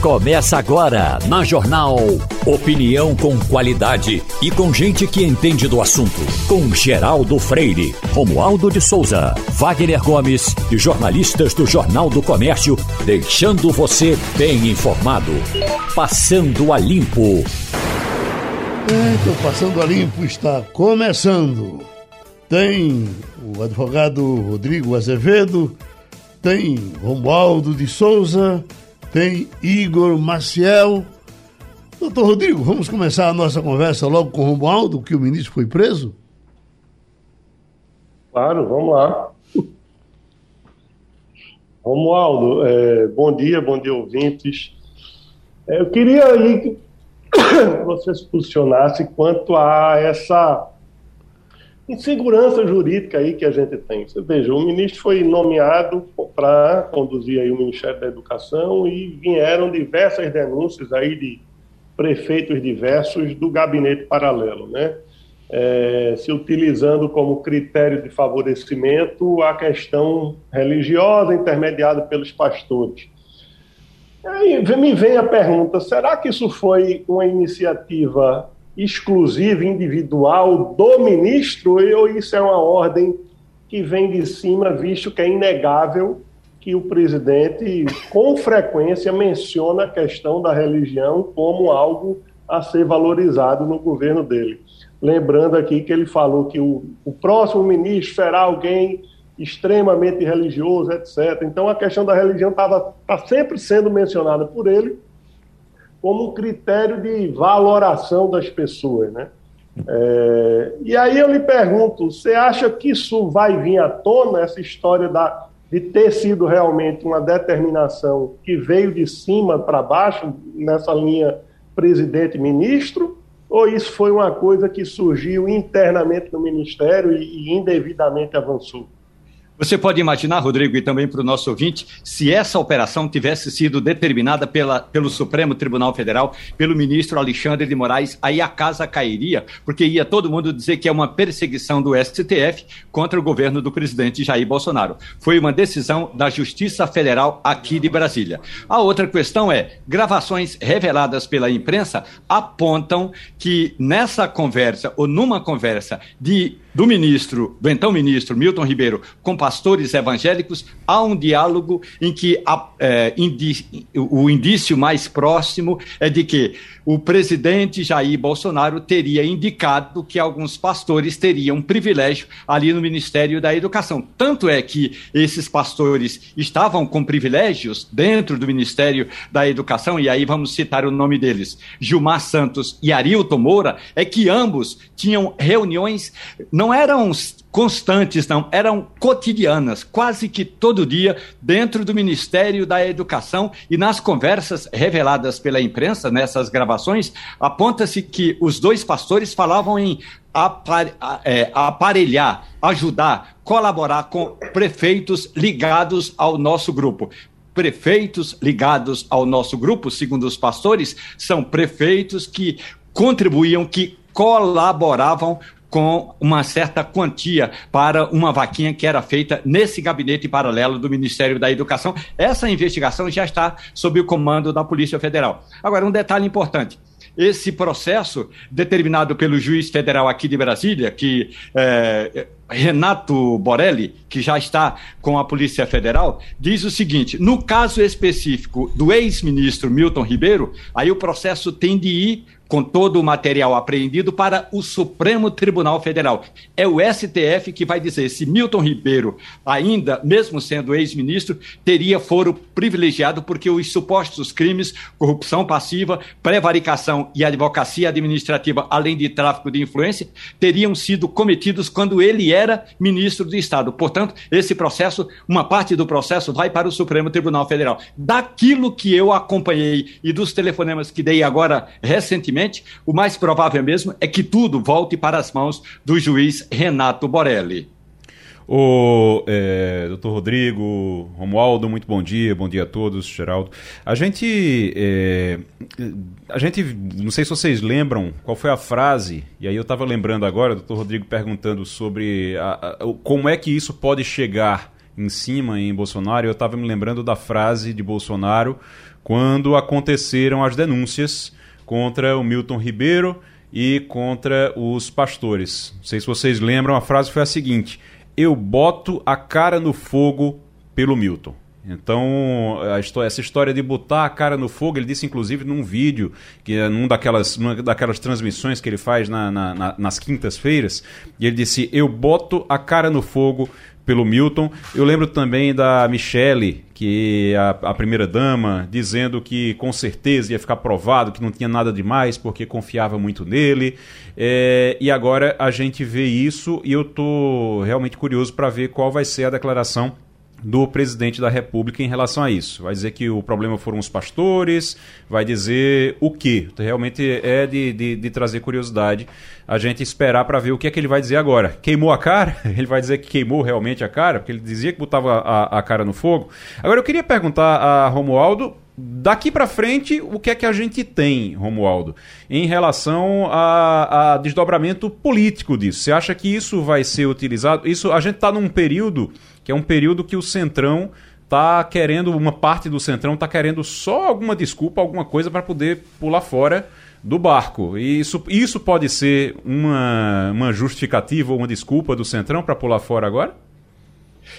Começa agora na Jornal. Opinião com qualidade e com gente que entende do assunto. Com Geraldo Freire, Romualdo de Souza, Wagner Gomes e jornalistas do Jornal do Comércio, deixando você bem informado. Passando a Limpo. Então, Passando a Limpo está começando. Tem o advogado Rodrigo Azevedo, tem Romualdo de Souza tem Igor Maciel. Doutor Rodrigo, vamos começar a nossa conversa logo com o Romualdo, que o ministro foi preso? Claro, vamos lá. Romualdo, é, bom dia, bom dia, ouvintes. É, eu queria aí que você se posicionasse quanto a essa insegurança jurídica aí que a gente tem. Você veja, o ministro foi nomeado para conduzir aí o Ministério da Educação e vieram diversas denúncias aí de prefeitos diversos do gabinete paralelo, né? É, se utilizando como critério de favorecimento a questão religiosa intermediada pelos pastores. Aí me vem a pergunta: será que isso foi uma iniciativa exclusiva, individual do ministro, ou isso é uma ordem que vem de cima, visto que é inegável que o presidente, com frequência, menciona a questão da religião como algo a ser valorizado no governo dele. Lembrando aqui que ele falou que o, o próximo ministro será alguém extremamente religioso, etc. Então a questão da religião está tá sempre sendo mencionada por ele como um critério de valoração das pessoas, né? É, e aí eu lhe pergunto, você acha que isso vai vir à tona, essa história da, de ter sido realmente uma determinação que veio de cima para baixo, nessa linha presidente-ministro, ou isso foi uma coisa que surgiu internamente no Ministério e, e indevidamente avançou? Você pode imaginar, Rodrigo, e também para o nosso ouvinte, se essa operação tivesse sido determinada pela, pelo Supremo Tribunal Federal, pelo ministro Alexandre de Moraes, aí a casa cairia, porque ia todo mundo dizer que é uma perseguição do STF contra o governo do presidente Jair Bolsonaro. Foi uma decisão da Justiça Federal aqui de Brasília. A outra questão é: gravações reveladas pela imprensa apontam que nessa conversa, ou numa conversa de do ministro, do então ministro Milton Ribeiro, com pastores evangélicos, há um diálogo em que a, é, indi, o indício mais próximo é de que o presidente Jair Bolsonaro teria indicado que alguns pastores teriam privilégio ali no Ministério da Educação. Tanto é que esses pastores estavam com privilégios dentro do Ministério da Educação, e aí vamos citar o nome deles, Gilmar Santos e Arilton Moura, é que ambos tinham reuniões, não eram constantes, não, eram cotidianas, quase que todo dia, dentro do Ministério da Educação. E nas conversas reveladas pela imprensa, nessas gravações, aponta-se que os dois pastores falavam em é, aparelhar, ajudar, colaborar com prefeitos ligados ao nosso grupo. Prefeitos ligados ao nosso grupo, segundo os pastores, são prefeitos que contribuíam, que colaboravam com uma certa quantia para uma vaquinha que era feita nesse gabinete paralelo do Ministério da Educação. Essa investigação já está sob o comando da Polícia Federal. Agora, um detalhe importante esse processo determinado pelo juiz federal aqui de Brasília, que é, Renato Borelli, que já está com a Polícia Federal, diz o seguinte: no caso específico do ex-ministro Milton Ribeiro, aí o processo tem de ir com todo o material apreendido para o Supremo Tribunal Federal. É o STF que vai dizer se Milton Ribeiro, ainda, mesmo sendo ex-ministro, teria foro privilegiado porque os supostos crimes, corrupção passiva, prevaricação e advocacia administrativa, além de tráfico de influência, teriam sido cometidos quando ele era ministro do Estado. Portanto, esse processo, uma parte do processo vai para o Supremo Tribunal Federal. Daquilo que eu acompanhei e dos telefonemas que dei agora recentemente, o mais provável mesmo é que tudo volte para as mãos do juiz Renato Borelli. O é, doutor Rodrigo, Romualdo, muito bom dia, bom dia a todos, Geraldo. A gente, é, a gente, não sei se vocês lembram qual foi a frase, e aí eu estava lembrando agora, doutor Rodrigo perguntando sobre a, a, como é que isso pode chegar em cima em Bolsonaro. Eu estava me lembrando da frase de Bolsonaro quando aconteceram as denúncias contra o Milton Ribeiro e contra os pastores. Não sei se vocês lembram, a frase foi a seguinte: Eu boto a cara no fogo pelo Milton. Então, história, essa história de botar a cara no fogo, ele disse inclusive num vídeo, que é num daquelas, numa daquelas transmissões que ele faz na, na, na, nas quintas-feiras, e ele disse: Eu boto a cara no fogo pelo Milton. Eu lembro também da Michelle, que é a, a primeira dama, dizendo que com certeza ia ficar provado que não tinha nada demais porque confiava muito nele. É, e agora a gente vê isso e eu estou realmente curioso para ver qual vai ser a declaração do presidente da República em relação a isso. Vai dizer que o problema foram os pastores, vai dizer o que. Realmente é de, de, de trazer curiosidade a gente esperar para ver o que é que ele vai dizer agora. Queimou a cara? Ele vai dizer que queimou realmente a cara, porque ele dizia que botava a, a cara no fogo. Agora eu queria perguntar a Romualdo Daqui para frente, o que é que a gente tem, Romualdo, em relação a, a, desdobramento político disso? Você acha que isso vai ser utilizado? Isso a gente está num período que é um período que o Centrão está querendo, uma parte do Centrão está querendo só alguma desculpa, alguma coisa para poder pular fora do barco. E isso, isso pode ser uma, uma justificativa ou uma desculpa do Centrão para pular fora agora?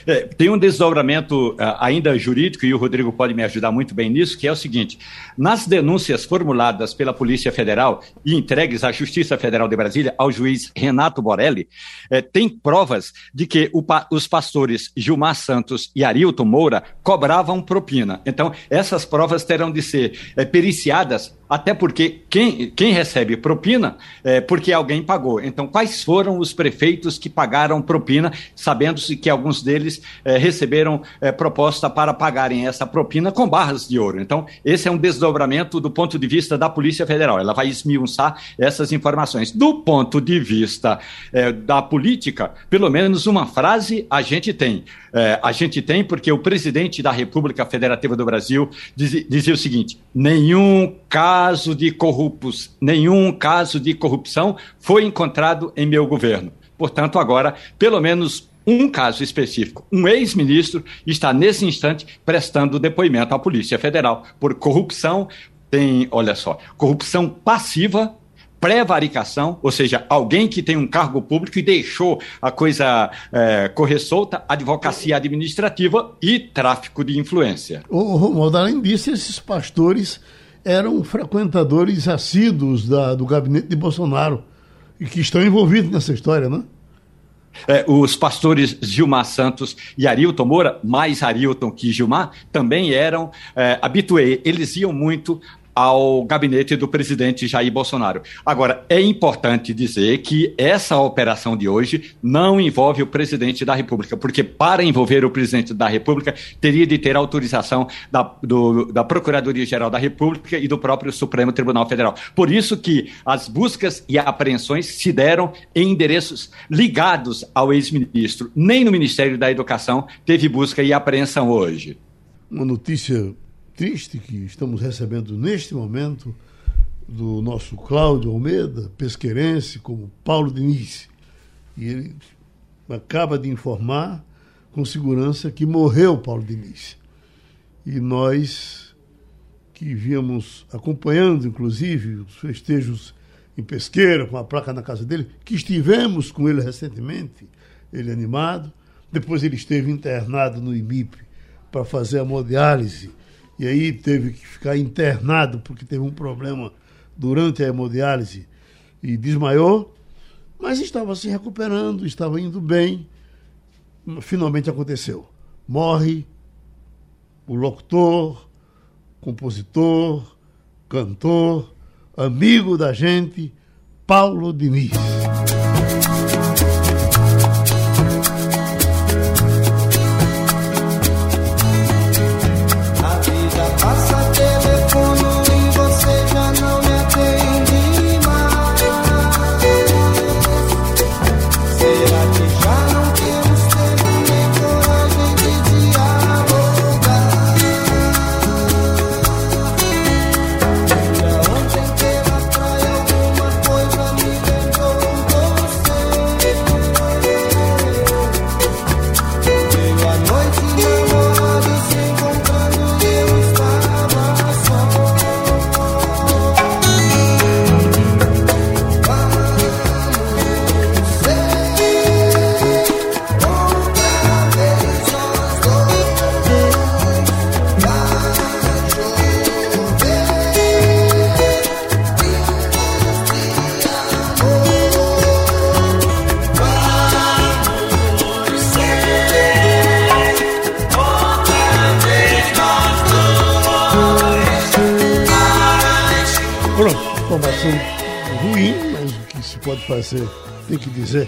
É, tem um desdobramento uh, ainda jurídico, e o Rodrigo pode me ajudar muito bem nisso, que é o seguinte: nas denúncias formuladas pela Polícia Federal e entregues à Justiça Federal de Brasília, ao juiz Renato Borelli, eh, tem provas de que pa os pastores Gilmar Santos e Arilton Moura cobravam propina. Então, essas provas terão de ser eh, periciadas até porque quem, quem recebe propina é porque alguém pagou. Então, quais foram os prefeitos que pagaram propina, sabendo-se que alguns deles é, receberam é, proposta para pagarem essa propina com barras de ouro? Então, esse é um desdobramento do ponto de vista da Polícia Federal. Ela vai esmiuçar essas informações. Do ponto de vista é, da política, pelo menos uma frase a gente tem. É, a gente tem porque o presidente da República Federativa do Brasil dizia, dizia o seguinte: nenhum caso de corruptos, nenhum caso de corrupção foi encontrado em meu governo. Portanto, agora, pelo menos um caso específico. Um ex-ministro está, nesse instante, prestando depoimento à Polícia Federal por corrupção. Tem, olha só, corrupção passiva prevaricação, ou seja, alguém que tem um cargo público e deixou a coisa é, correr solta, advocacia administrativa e tráfico de influência. O Romualdo, além disso, esses pastores eram frequentadores assíduos da, do gabinete de Bolsonaro e que estão envolvidos nessa história, né? É, os pastores Gilmar Santos e Arilton Moura, mais Arilton que Gilmar, também eram é. Eles iam muito ao gabinete do presidente Jair Bolsonaro. Agora, é importante dizer que essa operação de hoje não envolve o presidente da República, porque para envolver o presidente da República, teria de ter autorização da, da Procuradoria-Geral da República e do próprio Supremo Tribunal Federal. Por isso que as buscas e apreensões se deram em endereços ligados ao ex-ministro. Nem no Ministério da Educação teve busca e apreensão hoje. Uma notícia triste que estamos recebendo neste momento do nosso Cláudio Almeida, pesqueirense, como Paulo Diniz. E ele acaba de informar com segurança que morreu Paulo Diniz. E nós, que víamos acompanhando, inclusive, os festejos em Pesqueira, com a placa na casa dele, que estivemos com ele recentemente, ele animado. Depois ele esteve internado no IMIP para fazer a hemodiálise e aí teve que ficar internado porque teve um problema durante a hemodiálise e desmaiou, mas estava se recuperando, estava indo bem. Finalmente aconteceu. Morre o locutor, compositor, cantor, amigo da gente, Paulo Diniz. Fazer tem que dizer.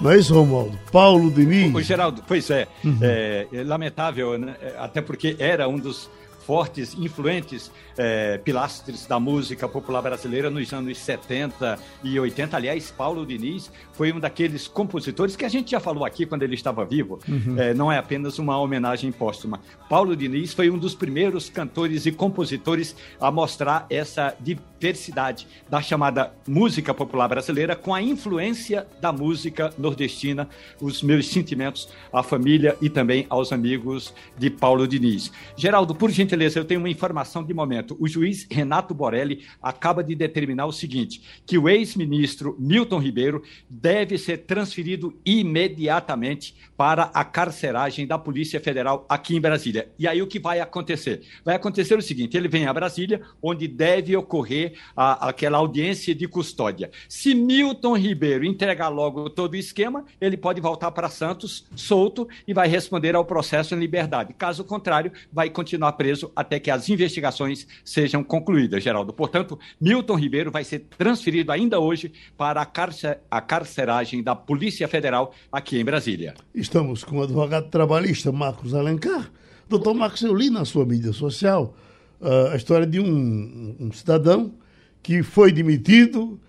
Não é isso, Romualdo? Paulo Diniz. O, o Geraldo, pois é, uhum. é, é lamentável, né? até porque era um dos fortes, influentes é, pilastres da música popular brasileira nos anos 70 e 80. Aliás, Paulo Diniz foi um daqueles compositores que a gente já falou aqui quando ele estava vivo. Uhum. É, não é apenas uma homenagem póstuma. Paulo Diniz foi um dos primeiros cantores e compositores a mostrar essa diversidade da chamada música popular brasileira com a influência da música nordestina. Os meus sentimentos à família e também aos amigos de Paulo Diniz. Geraldo, por gentileza, eu tenho uma informação de momento. O juiz Renato Borelli acaba de determinar o seguinte: que o ex-ministro Milton Ribeiro deve ser transferido imediatamente para a carceragem da Polícia Federal aqui em Brasília. E aí o que vai acontecer? Vai acontecer o seguinte: ele vem a Brasília, onde deve ocorrer a, aquela audiência de custódia. Se Milton Ribeiro entregar logo todo o esquema, ele pode voltar para Santos solto e vai responder ao processo em liberdade. Caso contrário, vai continuar preso preso até que as investigações sejam concluídas, Geraldo. Portanto, Milton Ribeiro vai ser transferido ainda hoje para a, carcer a carceragem da Polícia Federal aqui em Brasília. Estamos com o advogado trabalhista Marcos Alencar. Doutor Marcos, eu li na sua mídia social uh, a história de um, um cidadão que foi demitido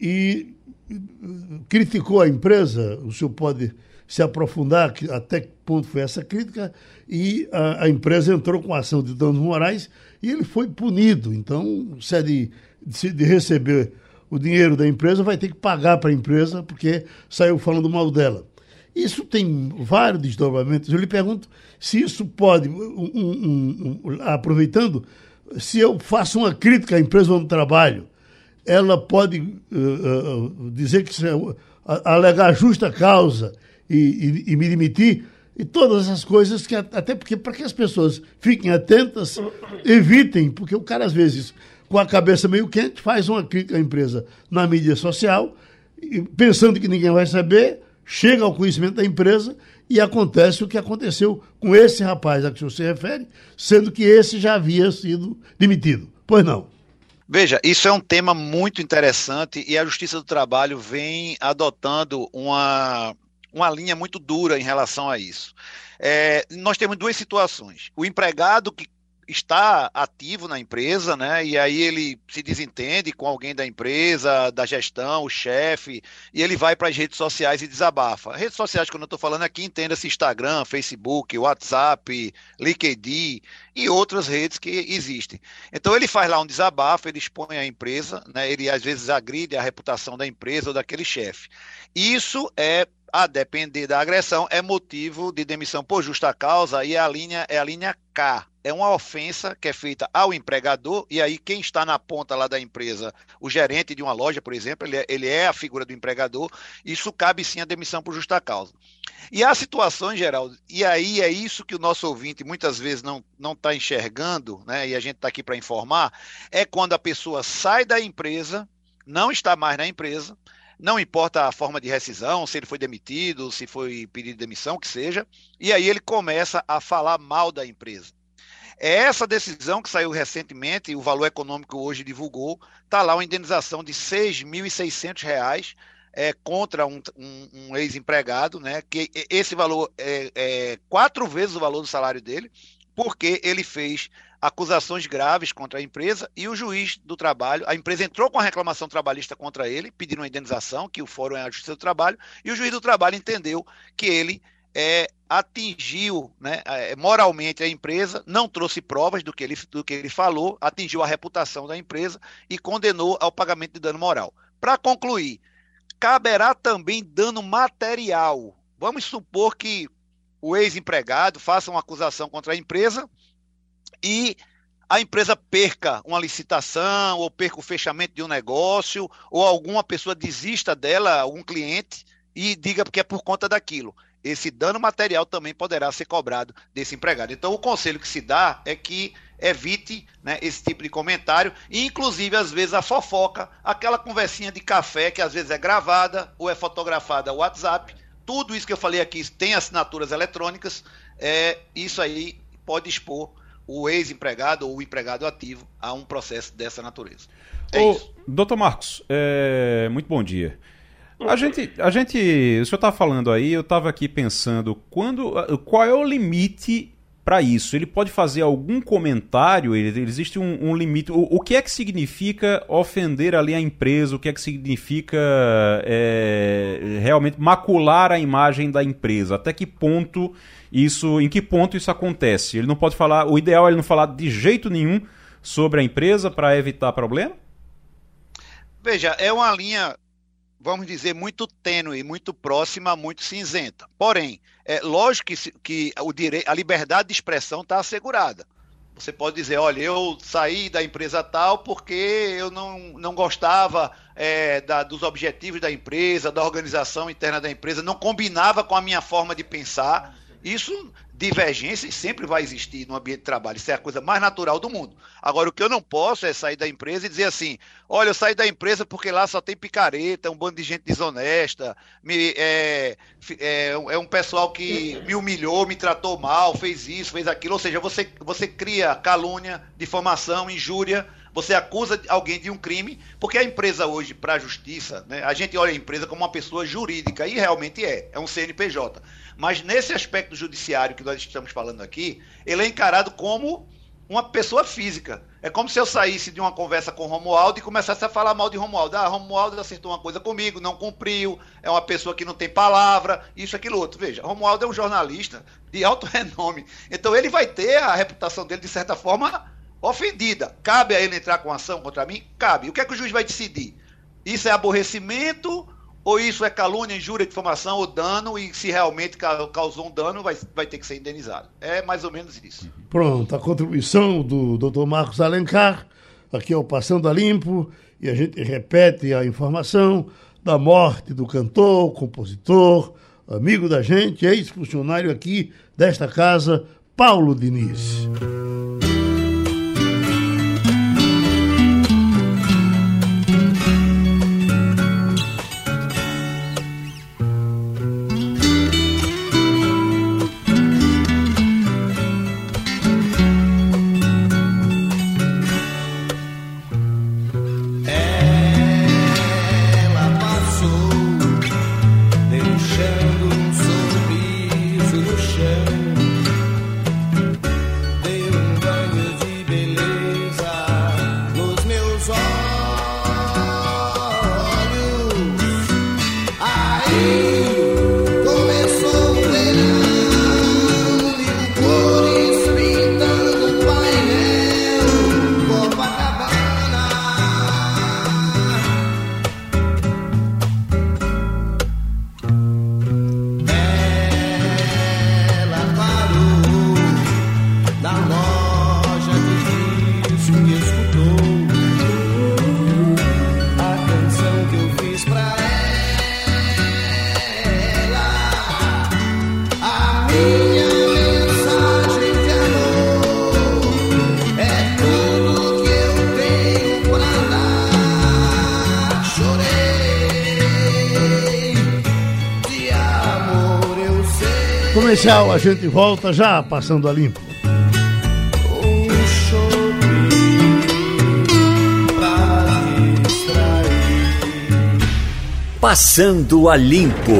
e criticou a empresa. O senhor pode se aprofundar até que ponto foi essa crítica e a, a empresa entrou com ação de danos morais e ele foi punido. Então, se é de, de, de receber o dinheiro da empresa, vai ter que pagar para a empresa porque saiu falando mal dela. Isso tem vários desdobramentos. Eu lhe pergunto se isso pode, um, um, um, aproveitando, se eu faço uma crítica à empresa onde trabalho, ela pode uh, uh, dizer que é, alegar justa causa e, e, e me demitir, e todas essas coisas que até porque para que as pessoas fiquem atentas, evitem, porque o cara às vezes com a cabeça meio quente faz uma crítica à empresa na mídia social, pensando que ninguém vai saber, chega ao conhecimento da empresa e acontece o que aconteceu com esse rapaz a que você refere, sendo que esse já havia sido demitido. Pois não. Veja, isso é um tema muito interessante e a Justiça do Trabalho vem adotando uma uma linha muito dura em relação a isso. É, nós temos duas situações. O empregado que está ativo na empresa, né? E aí ele se desentende com alguém da empresa, da gestão, o chefe, e ele vai para as redes sociais e desabafa. Redes sociais, quando eu estou falando aqui, entenda-se Instagram, Facebook, WhatsApp, LinkedIn e outras redes que existem. Então ele faz lá um desabafo, ele expõe a empresa, né? Ele às vezes agride a reputação da empresa ou daquele chefe. Isso é a depender da agressão, é motivo de demissão por justa causa e a linha é a linha K. É uma ofensa que é feita ao empregador, e aí quem está na ponta lá da empresa, o gerente de uma loja, por exemplo, ele é, ele é a figura do empregador, isso cabe sim a demissão por justa causa. E há situações, Geraldo, e aí é isso que o nosso ouvinte muitas vezes não está enxergando, né, e a gente está aqui para informar, é quando a pessoa sai da empresa, não está mais na empresa, não importa a forma de rescisão, se ele foi demitido, se foi pedido de demissão, que seja, e aí ele começa a falar mal da empresa. É essa decisão que saiu recentemente, e o valor econômico hoje divulgou, está lá uma indenização de R$ 6.600 é, contra um, um, um ex-empregado, né, que esse valor é, é quatro vezes o valor do salário dele, porque ele fez acusações graves contra a empresa e o juiz do trabalho, a empresa entrou com a reclamação trabalhista contra ele, pedindo uma indenização, que o fórum é a Justiça do Trabalho, e o juiz do trabalho entendeu que ele é, atingiu né, é, moralmente a empresa, não trouxe provas do que, ele, do que ele falou, atingiu a reputação da empresa e condenou ao pagamento de dano moral. Para concluir, caberá também dano material. Vamos supor que o ex-empregado faça uma acusação contra a empresa e a empresa perca uma licitação, ou perca o fechamento de um negócio, ou alguma pessoa desista dela, algum cliente, e diga que é por conta daquilo. Esse dano material também poderá ser cobrado desse empregado. Então, o conselho que se dá é que evite né, esse tipo de comentário, e inclusive, às vezes, a fofoca, aquela conversinha de café que às vezes é gravada ou é fotografada WhatsApp. Tudo isso que eu falei aqui tem assinaturas eletrônicas, é, isso aí pode expor o ex-empregado ou o empregado ativo a um processo dessa natureza. É Ô, isso. Doutor Marcos, é, muito bom dia. A gente, a gente, o senhor estava falando aí, eu estava aqui pensando, quando, qual é o limite para isso? Ele pode fazer algum comentário? Ele, existe um, um limite? O, o, que é que significa ofender ali a empresa? O que é que significa é, realmente macular a imagem da empresa? Até que ponto isso, em que ponto isso acontece? Ele não pode falar. O ideal é ele não falar de jeito nenhum sobre a empresa para evitar problema? Veja, é uma linha vamos dizer, muito tênue, muito próxima, muito cinzenta. Porém, é lógico que, que o dire... a liberdade de expressão está assegurada. Você pode dizer, olha, eu saí da empresa tal porque eu não, não gostava é, da, dos objetivos da empresa, da organização interna da empresa, não combinava com a minha forma de pensar. Isso divergência sempre vai existir no ambiente de trabalho, isso é a coisa mais natural do mundo. Agora, o que eu não posso é sair da empresa e dizer assim: olha, eu saí da empresa porque lá só tem picareta, um bando de gente desonesta, me, é, é, é um pessoal que me humilhou, me tratou mal, fez isso, fez aquilo. Ou seja, você, você cria calúnia, difamação, injúria. Você acusa alguém de um crime, porque a empresa hoje, para a justiça, né, a gente olha a empresa como uma pessoa jurídica, e realmente é, é um CNPJ. Mas nesse aspecto judiciário que nós estamos falando aqui, ele é encarado como uma pessoa física. É como se eu saísse de uma conversa com Romualdo e começasse a falar mal de Romualdo. Ah, Romualdo acertou uma coisa comigo, não cumpriu, é uma pessoa que não tem palavra, isso, aquilo, outro. Veja, Romualdo é um jornalista de alto renome. Então ele vai ter a reputação dele, de certa forma, ofendida. Cabe a ele entrar com ação contra mim? Cabe. O que é que o juiz vai decidir? Isso é aborrecimento ou isso é calúnia, injúria, difamação ou dano, e se realmente causou um dano, vai, vai ter que ser indenizado. É mais ou menos isso. Pronto, a contribuição do Dr. Marcos Alencar, aqui é o Passando a Limpo, e a gente repete a informação da morte do cantor, compositor, amigo da gente, ex-funcionário aqui desta casa, Paulo Diniz. Comercial, a gente volta já passando a limpo. Passando a limpo.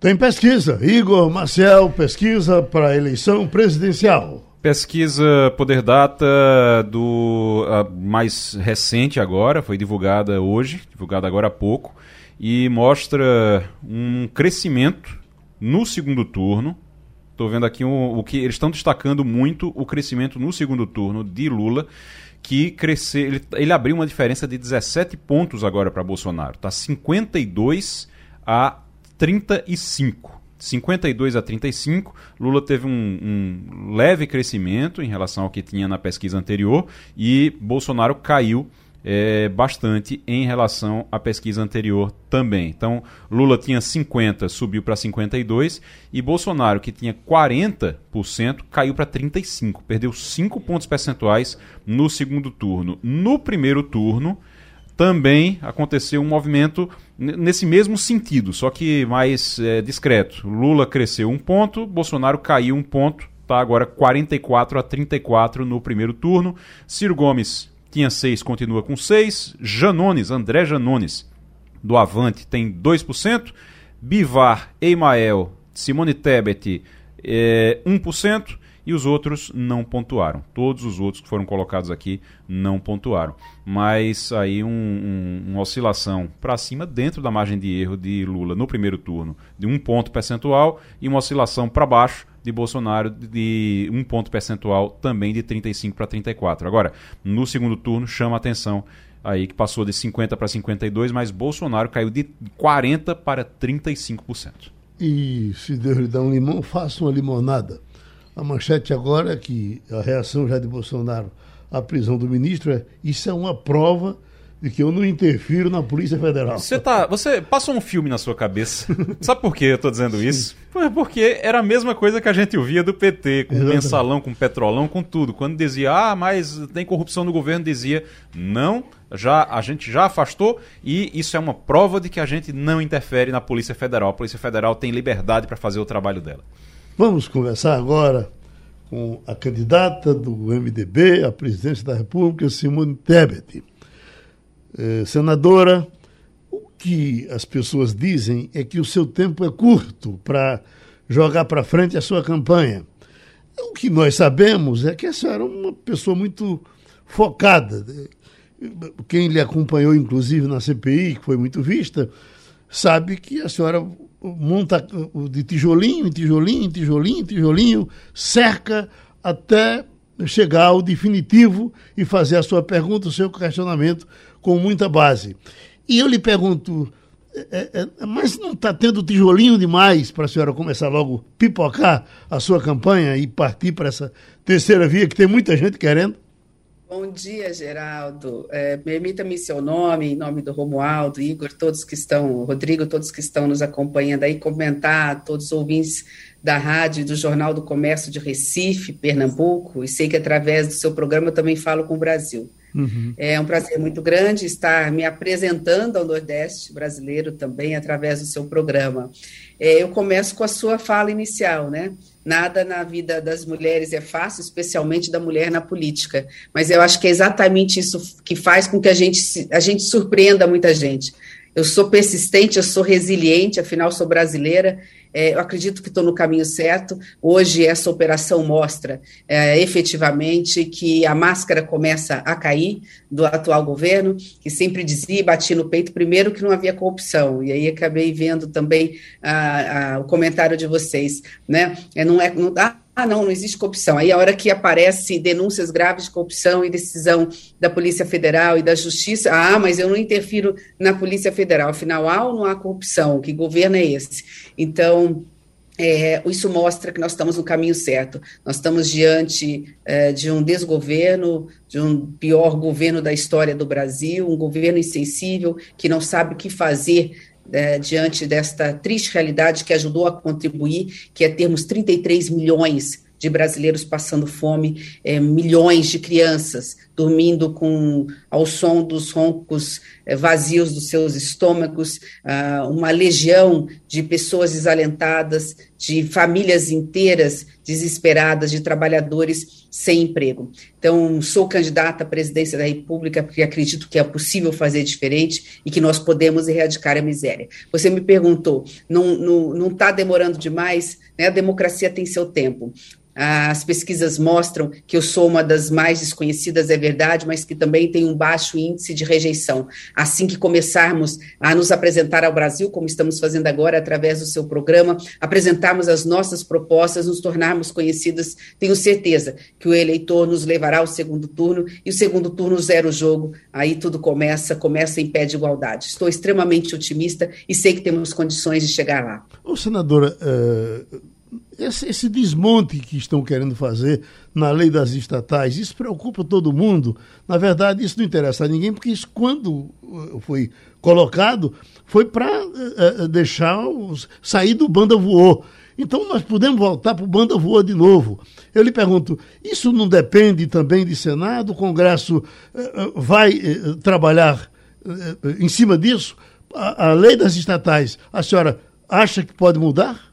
Tem pesquisa. Igor Marcel, pesquisa para eleição presidencial. Pesquisa Poder Data do mais recente agora, foi divulgada hoje, divulgada agora há pouco, e mostra um crescimento no segundo turno. Estou vendo aqui o, que eles estão destacando muito o crescimento no segundo turno de Lula, que crescer, ele, ele abriu uma diferença de 17 pontos agora para Bolsonaro. Está 52 a 35. 52 a 35, Lula teve um, um, leve crescimento em relação ao que tinha na pesquisa anterior e Bolsonaro caiu é, bastante em relação à pesquisa anterior também. Então, Lula tinha 50, subiu para 52 e Bolsonaro, que tinha 40%, caiu para 35, perdeu 5 pontos percentuais no segundo turno. No primeiro turno, também aconteceu um movimento nesse mesmo sentido, só que mais é, discreto. Lula cresceu um ponto, Bolsonaro caiu um ponto Está agora 44 a 34 no primeiro turno. Ciro Gomes tinha 6, continua com 6. Janones, André Janones, do Avante, tem 2%. Bivar, Eimael, Simone Tebet, é, 1% e os outros não pontuaram. Todos os outros que foram colocados aqui não pontuaram. Mas aí um, um, uma oscilação para cima dentro da margem de erro de Lula no primeiro turno de um ponto percentual e uma oscilação para baixo de Bolsonaro de um ponto percentual também de 35 para 34. Agora, no segundo turno chama a atenção aí que passou de 50 para 52, mas Bolsonaro caiu de 40 para 35%. E se Deus lhe dá um limão, faça uma limonada. A manchete agora é que a reação já de Bolsonaro à prisão do ministro é isso é uma prova de que eu não interfiro na Polícia Federal. Você tá, você passou um filme na sua cabeça. Sabe por que eu estou dizendo isso? Porque era a mesma coisa que a gente ouvia do PT, com Exatamente. mensalão, com petrolão, com tudo. Quando dizia, ah, mas tem corrupção no governo, dizia, não, já a gente já afastou e isso é uma prova de que a gente não interfere na Polícia Federal. A Polícia Federal tem liberdade para fazer o trabalho dela. Vamos conversar agora com a candidata do MDB à presidência da República, Simone Tebet. Eh, senadora, o que as pessoas dizem é que o seu tempo é curto para jogar para frente a sua campanha. O que nós sabemos é que a senhora é uma pessoa muito focada. Quem lhe acompanhou, inclusive, na CPI, que foi muito vista, sabe que a senhora monta de tijolinho em tijolinho, em tijolinho, em tijolinho, cerca até chegar ao definitivo e fazer a sua pergunta, o seu questionamento com muita base. E eu lhe pergunto, é, é, mas não está tendo tijolinho demais para a senhora começar logo pipocar a sua campanha e partir para essa terceira via que tem muita gente querendo? Bom dia, Geraldo. É, Permita-me seu nome, em nome do Romualdo, Igor, todos que estão, Rodrigo, todos que estão nos acompanhando aí, comentar, todos os ouvintes da rádio e do Jornal do Comércio de Recife, Pernambuco, e sei que através do seu programa eu também falo com o Brasil. Uhum. É um prazer muito grande estar me apresentando ao Nordeste brasileiro também através do seu programa. É, eu começo com a sua fala inicial, né? Nada na vida das mulheres é fácil, especialmente da mulher na política. Mas eu acho que é exatamente isso que faz com que a gente, a gente surpreenda muita gente. Eu sou persistente, eu sou resiliente, afinal sou brasileira é, eu acredito que estou no caminho certo. Hoje, essa operação mostra é, efetivamente que a máscara começa a cair do atual governo, que sempre dizia e batia no peito, primeiro, que não havia corrupção. E aí acabei vendo também a, a, o comentário de vocês. Né? É, não é, não, ah, ah, não, não existe corrupção. Aí a hora que aparece denúncias graves de corrupção e decisão da Polícia Federal e da Justiça, ah, mas eu não interfiro na Polícia Federal. Afinal, há ou não há corrupção? Que governo é esse? Então, é, isso mostra que nós estamos no caminho certo. Nós estamos diante é, de um desgoverno, de um pior governo da história do Brasil, um governo insensível que não sabe o que fazer é, diante desta triste realidade que ajudou a contribuir, que é termos 33 milhões de brasileiros passando fome, é, milhões de crianças dormindo com ao som dos roncos é, vazios dos seus estômagos, ah, uma legião de pessoas desalentadas, de famílias inteiras desesperadas, de trabalhadores sem emprego. Então, sou candidata à presidência da República porque acredito que é possível fazer diferente e que nós podemos erradicar a miséria. Você me perguntou, não está demorando demais? Né? A democracia tem seu tempo. As pesquisas mostram que eu sou uma das mais desconhecidas, é verdade, mas que também tem um baixo índice de rejeição. Assim que começarmos a nos apresentar ao Brasil, como estamos fazendo agora através do seu programa, apresentarmos as nossas propostas, nos tornarmos conhecidas, tenho certeza que o eleitor nos levará ao segundo turno e o segundo turno zero jogo, aí tudo começa, começa em pé de igualdade. Estou extremamente otimista e sei que temos condições de chegar lá. Ô, senadora, uh esse, esse, desmonte que estão querendo fazer na lei das estatais, isso preocupa todo mundo. Na verdade, isso não interessa a ninguém, porque isso, quando uh, foi colocado, foi para uh, uh, deixar os, sair do banda voou. Então, nós podemos voltar para o banda voa de novo. Eu lhe pergunto, isso não depende também de Senado? O Congresso uh, vai uh, trabalhar em cima disso? A, a lei das estatais, a senhora acha que pode mudar?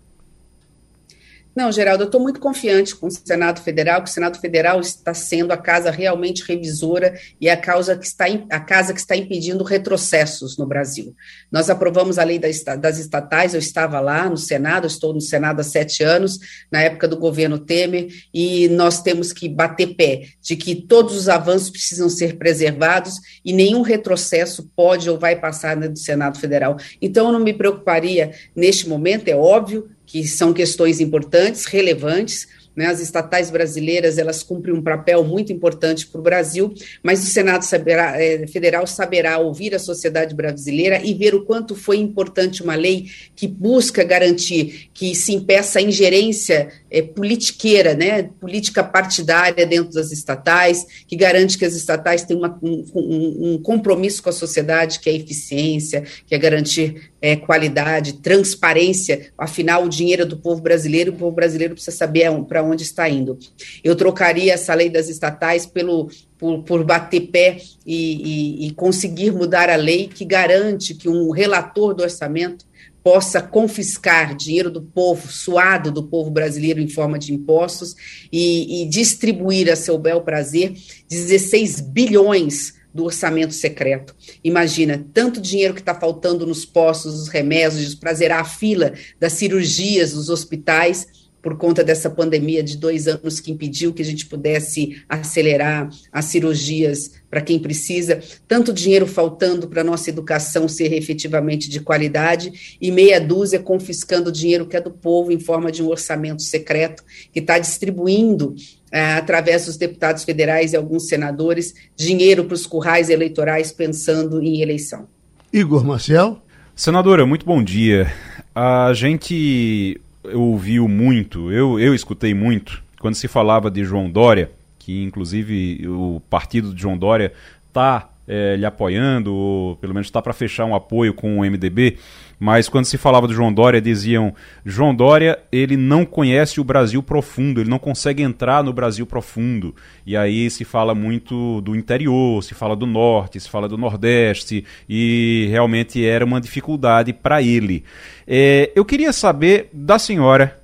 Não, Geraldo, eu estou muito confiante com o Senado Federal, que o Senado Federal está sendo a casa realmente revisora e a, causa que está, a casa que está impedindo retrocessos no Brasil. Nós aprovamos a lei das estatais, eu estava lá no Senado, estou no Senado há sete anos, na época do governo Temer, e nós temos que bater pé de que todos os avanços precisam ser preservados e nenhum retrocesso pode ou vai passar no Senado Federal. Então, eu não me preocuparia neste momento, é óbvio, que são questões importantes, relevantes, né, as estatais brasileiras elas cumprem um papel muito importante para o Brasil, mas o Senado saberá, é, Federal saberá ouvir a sociedade brasileira e ver o quanto foi importante uma lei que busca garantir que se impeça a ingerência é, politiqueira, né, política partidária dentro das estatais, que garante que as estatais têm uma, um, um, compromisso com a sociedade, que é eficiência, que é garantir é, qualidade, transparência, afinal o dinheiro é do povo brasileiro, o povo brasileiro precisa saber para onde está indo. Eu trocaria essa lei das estatais pelo por, por bater pé e, e, e conseguir mudar a lei que garante que um relator do orçamento possa confiscar dinheiro do povo, suado do povo brasileiro em forma de impostos e, e distribuir a seu bel prazer 16 bilhões do orçamento secreto. Imagina, tanto dinheiro que está faltando nos postos, os remédios, para zerar a fila das cirurgias dos hospitais, por conta dessa pandemia de dois anos que impediu que a gente pudesse acelerar as cirurgias para quem precisa, tanto dinheiro faltando para a nossa educação ser efetivamente de qualidade, e meia dúzia confiscando dinheiro que é do povo em forma de um orçamento secreto, que está distribuindo, é, através dos deputados federais e alguns senadores, dinheiro para os currais eleitorais pensando em eleição. Igor Marcel. Senadora, muito bom dia. A gente ouviu muito, eu, eu escutei muito, quando se falava de João Dória, que inclusive o partido de João Dória está é, lhe apoiando, ou pelo menos está para fechar um apoio com o MDB, mas quando se falava do João Dória, diziam: João Dória, ele não conhece o Brasil profundo, ele não consegue entrar no Brasil profundo. E aí se fala muito do interior, se fala do norte, se fala do nordeste, e realmente era uma dificuldade para ele. É, eu queria saber da senhora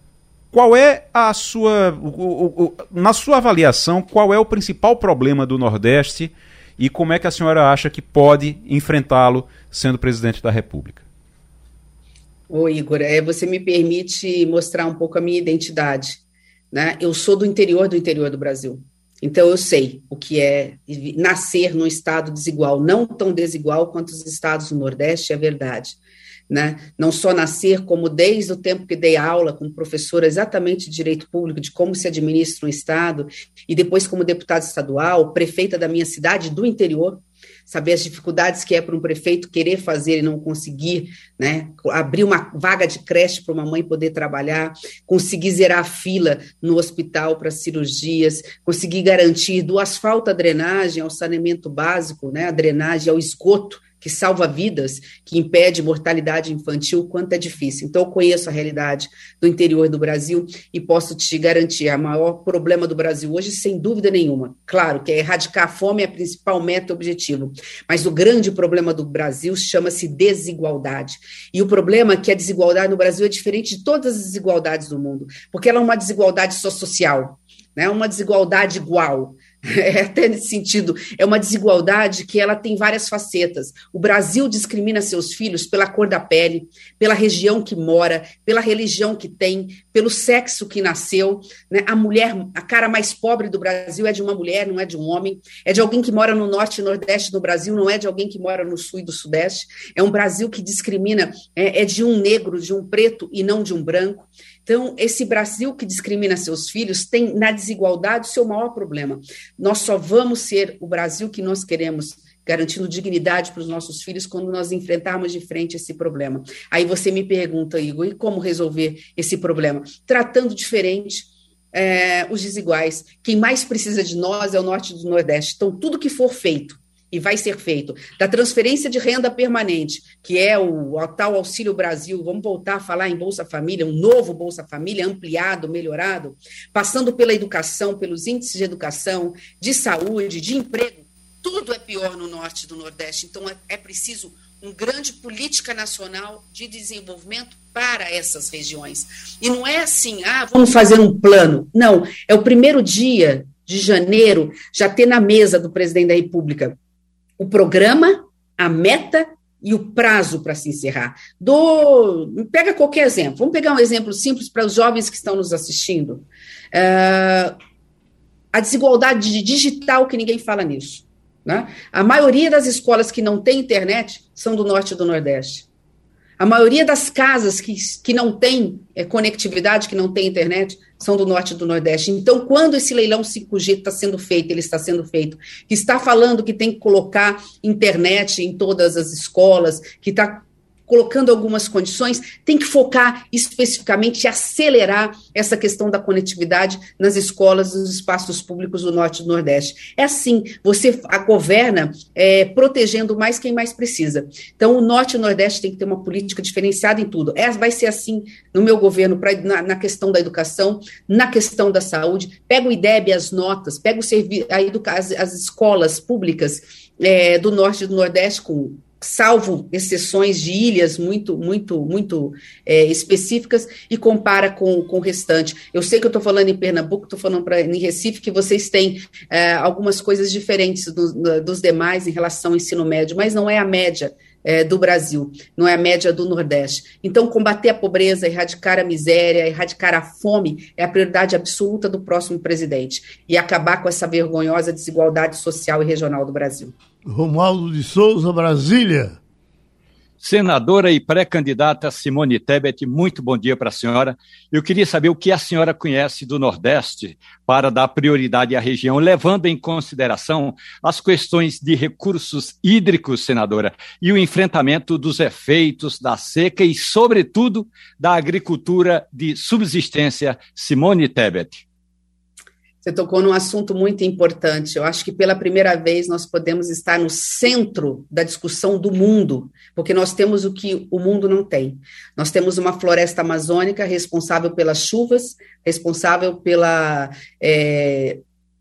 qual é a sua. Na sua avaliação, qual é o principal problema do Nordeste e como é que a senhora acha que pode enfrentá-lo sendo presidente da República? Ô, Igor, é, você me permite mostrar um pouco a minha identidade. Né? Eu sou do interior do interior do Brasil. Então, eu sei o que é nascer num estado desigual, não tão desigual quanto os estados do Nordeste, é verdade né? Não só nascer, como desde o tempo que dei aula como professora exatamente de direito público, de como se administra um Estado, e depois como deputada estadual, prefeita da minha cidade do interior, saber as dificuldades que é para um prefeito querer fazer e não conseguir, né? Abrir uma vaga de creche para uma mãe poder trabalhar, conseguir zerar a fila no hospital para cirurgias, conseguir garantir do asfalto à drenagem, ao saneamento básico, né? A drenagem ao esgoto que salva vidas, que impede mortalidade infantil, quanto é difícil. Então, eu conheço a realidade do interior do Brasil e posso te garantir, o maior problema do Brasil hoje, sem dúvida nenhuma, claro, que é erradicar a fome é a principal meta objetivo, mas o grande problema do Brasil chama-se desigualdade. E o problema é que a desigualdade no Brasil é diferente de todas as desigualdades do mundo, porque ela é uma desigualdade só social, né, uma desigualdade igual. É, até nesse sentido, é uma desigualdade que ela tem várias facetas. O Brasil discrimina seus filhos pela cor da pele, pela região que mora, pela religião que tem, pelo sexo que nasceu. Né? A mulher, a cara mais pobre do Brasil é de uma mulher, não é de um homem. É de alguém que mora no norte e nordeste do Brasil, não é de alguém que mora no sul e do sudeste. É um Brasil que discrimina, é, é de um negro, de um preto e não de um branco. Então, esse Brasil que discrimina seus filhos tem na desigualdade o seu maior problema. Nós só vamos ser o Brasil que nós queremos, garantindo dignidade para os nossos filhos quando nós enfrentarmos de frente esse problema. Aí você me pergunta, Igor, e como resolver esse problema? Tratando diferente é, os desiguais. Quem mais precisa de nós é o norte do nordeste. Então, tudo que for feito e vai ser feito, da transferência de renda permanente, que é o, o, tal Auxílio Brasil, vamos voltar a falar em Bolsa Família, um novo Bolsa Família, ampliado, melhorado, passando pela educação, pelos índices de educação, de saúde, de emprego, tudo é pior no norte e do nordeste, então é, é preciso uma grande política nacional de desenvolvimento para essas regiões. E não é assim, ah, vamos fazer um plano. Não, é o primeiro dia de janeiro já ter na mesa do presidente da República o programa, a meta e o prazo para se encerrar. Do, pega qualquer exemplo. Vamos pegar um exemplo simples para os jovens que estão nos assistindo. Uh, a desigualdade digital, que ninguém fala nisso. Né? A maioria das escolas que não tem internet são do norte e do nordeste. A maioria das casas que, que não tem é, conectividade, que não tem internet, são do norte e do nordeste. Então, quando esse leilão 5G está sendo feito, ele está sendo feito, que está falando que tem que colocar internet em todas as escolas, que está colocando algumas condições, tem que focar especificamente e acelerar essa questão da conectividade nas escolas, nos espaços públicos do Norte e do Nordeste. É assim, você a governa é, protegendo mais quem mais precisa. Então, o Norte e o Nordeste tem que ter uma política diferenciada em tudo. É, vai ser assim no meu governo, pra, na, na questão da educação, na questão da saúde. Pega o IDEB, as notas, pega o servi a educa as, as escolas públicas é, do Norte e do Nordeste com salvo exceções de ilhas muito, muito, muito é, específicas, e compara com, com o restante. Eu sei que eu estou falando em Pernambuco, estou falando pra, em Recife, que vocês têm é, algumas coisas diferentes do, dos demais em relação ao ensino médio, mas não é a média. É, do Brasil, não é a média do Nordeste. Então, combater a pobreza, erradicar a miséria, erradicar a fome é a prioridade absoluta do próximo presidente e acabar com essa vergonhosa desigualdade social e regional do Brasil. Romualdo de Souza, Brasília. Senadora e pré-candidata Simone Tebet, muito bom dia para a senhora. Eu queria saber o que a senhora conhece do Nordeste para dar prioridade à região, levando em consideração as questões de recursos hídricos, senadora, e o enfrentamento dos efeitos da seca e, sobretudo, da agricultura de subsistência. Simone Tebet. Você tocou num assunto muito importante. Eu acho que pela primeira vez nós podemos estar no centro da discussão do mundo, porque nós temos o que o mundo não tem. Nós temos uma floresta amazônica responsável pelas chuvas, responsável pela. É,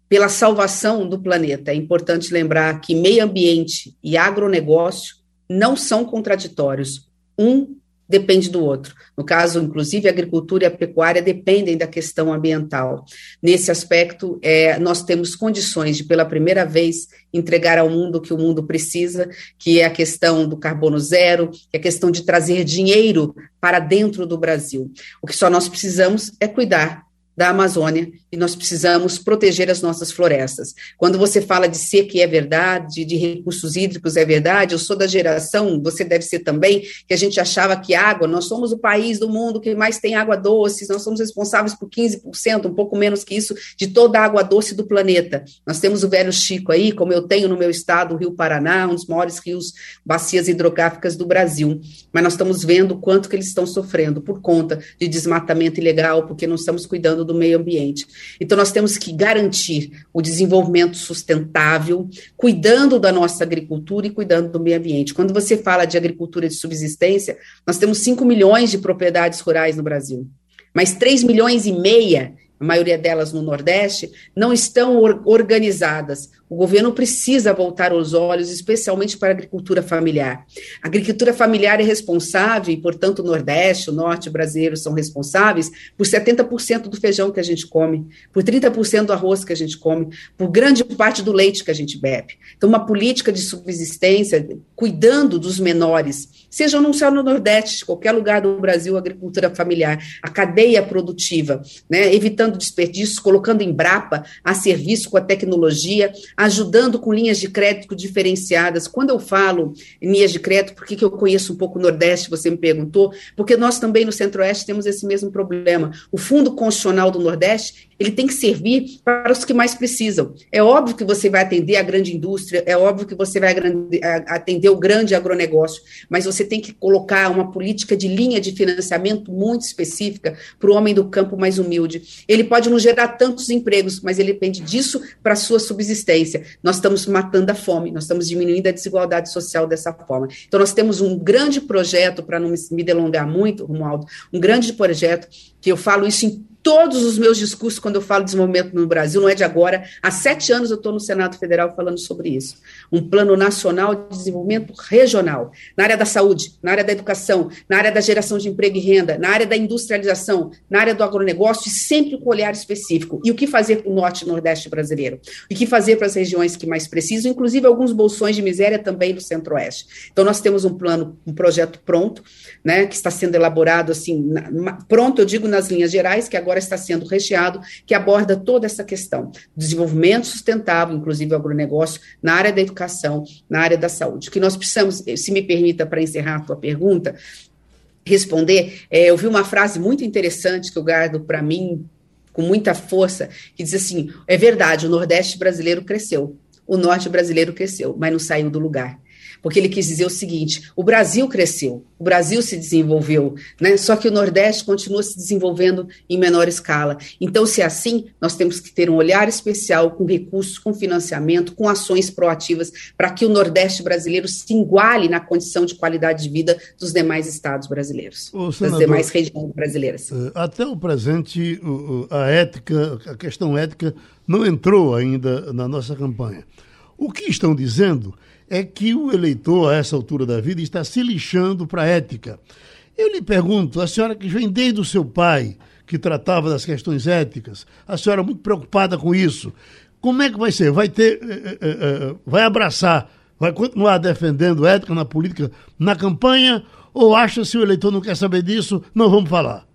pela salvação do planeta. É importante lembrar que meio ambiente e agronegócio não são contraditórios. Um depende do outro. No caso, inclusive, a agricultura e a pecuária dependem da questão ambiental. Nesse aspecto, é, nós temos condições de, pela primeira vez, entregar ao mundo o que o mundo precisa, que é a questão do carbono zero, que é a questão de trazer dinheiro para dentro do Brasil. O que só nós precisamos é cuidar da Amazônia e nós precisamos proteger as nossas florestas. Quando você fala de seca, é verdade, de recursos hídricos, é verdade. Eu sou da geração, você deve ser também, que a gente achava que água, nós somos o país do mundo que mais tem água doce, nós somos responsáveis por 15%, um pouco menos que isso, de toda a água doce do planeta. Nós temos o Velho Chico aí, como eu tenho no meu estado, o Rio Paraná, um dos maiores rios, bacias hidrográficas do Brasil. Mas nós estamos vendo o quanto que eles estão sofrendo por conta de desmatamento ilegal, porque não estamos cuidando do meio ambiente. Então, nós temos que garantir o desenvolvimento sustentável, cuidando da nossa agricultura e cuidando do meio ambiente. Quando você fala de agricultura de subsistência, nós temos 5 milhões de propriedades rurais no Brasil, mas 3 milhões e meia a maioria delas no Nordeste, não estão organizadas o governo precisa voltar os olhos, especialmente para a agricultura familiar. A agricultura familiar é responsável, e, portanto, o Nordeste, o Norte brasileiro são responsáveis por 70% do feijão que a gente come, por 30% do arroz que a gente come, por grande parte do leite que a gente bebe. Então, uma política de subsistência, cuidando dos menores, seja não só no Nordeste, qualquer lugar do Brasil, a agricultura familiar, a cadeia produtiva, né, evitando desperdícios, colocando em Brapa a serviço com a tecnologia, a ajudando com linhas de crédito diferenciadas. Quando eu falo em linhas de crédito, por que eu conheço um pouco o Nordeste, você me perguntou, porque nós também no Centro-Oeste temos esse mesmo problema. O Fundo Constitucional do Nordeste, ele tem que servir para os que mais precisam. É óbvio que você vai atender a grande indústria, é óbvio que você vai atender o grande agronegócio, mas você tem que colocar uma política de linha de financiamento muito específica para o homem do campo mais humilde. Ele pode não gerar tantos empregos, mas ele depende disso para a sua subsistência nós estamos matando a fome, nós estamos diminuindo a desigualdade social dessa forma. Então, nós temos um grande projeto, para não me delongar muito, Romualdo, um grande projeto, que eu falo isso em Todos os meus discursos, quando eu falo de desenvolvimento no Brasil, não é de agora. Há sete anos eu estou no Senado Federal falando sobre isso. Um plano nacional de desenvolvimento regional, na área da saúde, na área da educação, na área da geração de emprego e renda, na área da industrialização, na área do agronegócio, e sempre com olhar específico. E o que fazer para o norte e nordeste brasileiro? O que fazer para as regiões que mais precisam, inclusive alguns bolsões de miséria também do centro-oeste. Então, nós temos um plano, um projeto pronto, né, que está sendo elaborado assim, na, pronto, eu digo nas linhas gerais, que agora agora está sendo recheado, que aborda toda essa questão. Desenvolvimento sustentável, inclusive o agronegócio, na área da educação, na área da saúde. O que nós precisamos, se me permita, para encerrar a tua pergunta, responder, é, eu vi uma frase muito interessante que eu guardo para mim com muita força, que diz assim: é verdade, o Nordeste brasileiro cresceu, o Norte brasileiro cresceu, mas não saiu do lugar porque ele quis dizer o seguinte: o Brasil cresceu, o Brasil se desenvolveu, né? Só que o Nordeste continua se desenvolvendo em menor escala. Então, se é assim, nós temos que ter um olhar especial com recursos, com financiamento, com ações proativas para que o Nordeste brasileiro se iguale na condição de qualidade de vida dos demais estados brasileiros, senador, das demais regiões brasileiras. Eh, até o presente, a ética, a questão ética não entrou ainda na nossa campanha. O que estão dizendo é que o eleitor, a essa altura da vida, está se lixando para a ética. Eu lhe pergunto, a senhora que vem desde o seu pai, que tratava das questões éticas, a senhora muito preocupada com isso, como é que vai ser? Vai ter, eh, eh, eh, vai abraçar, vai continuar defendendo ética na política, na campanha, ou acha se o eleitor não quer saber disso, não vamos falar?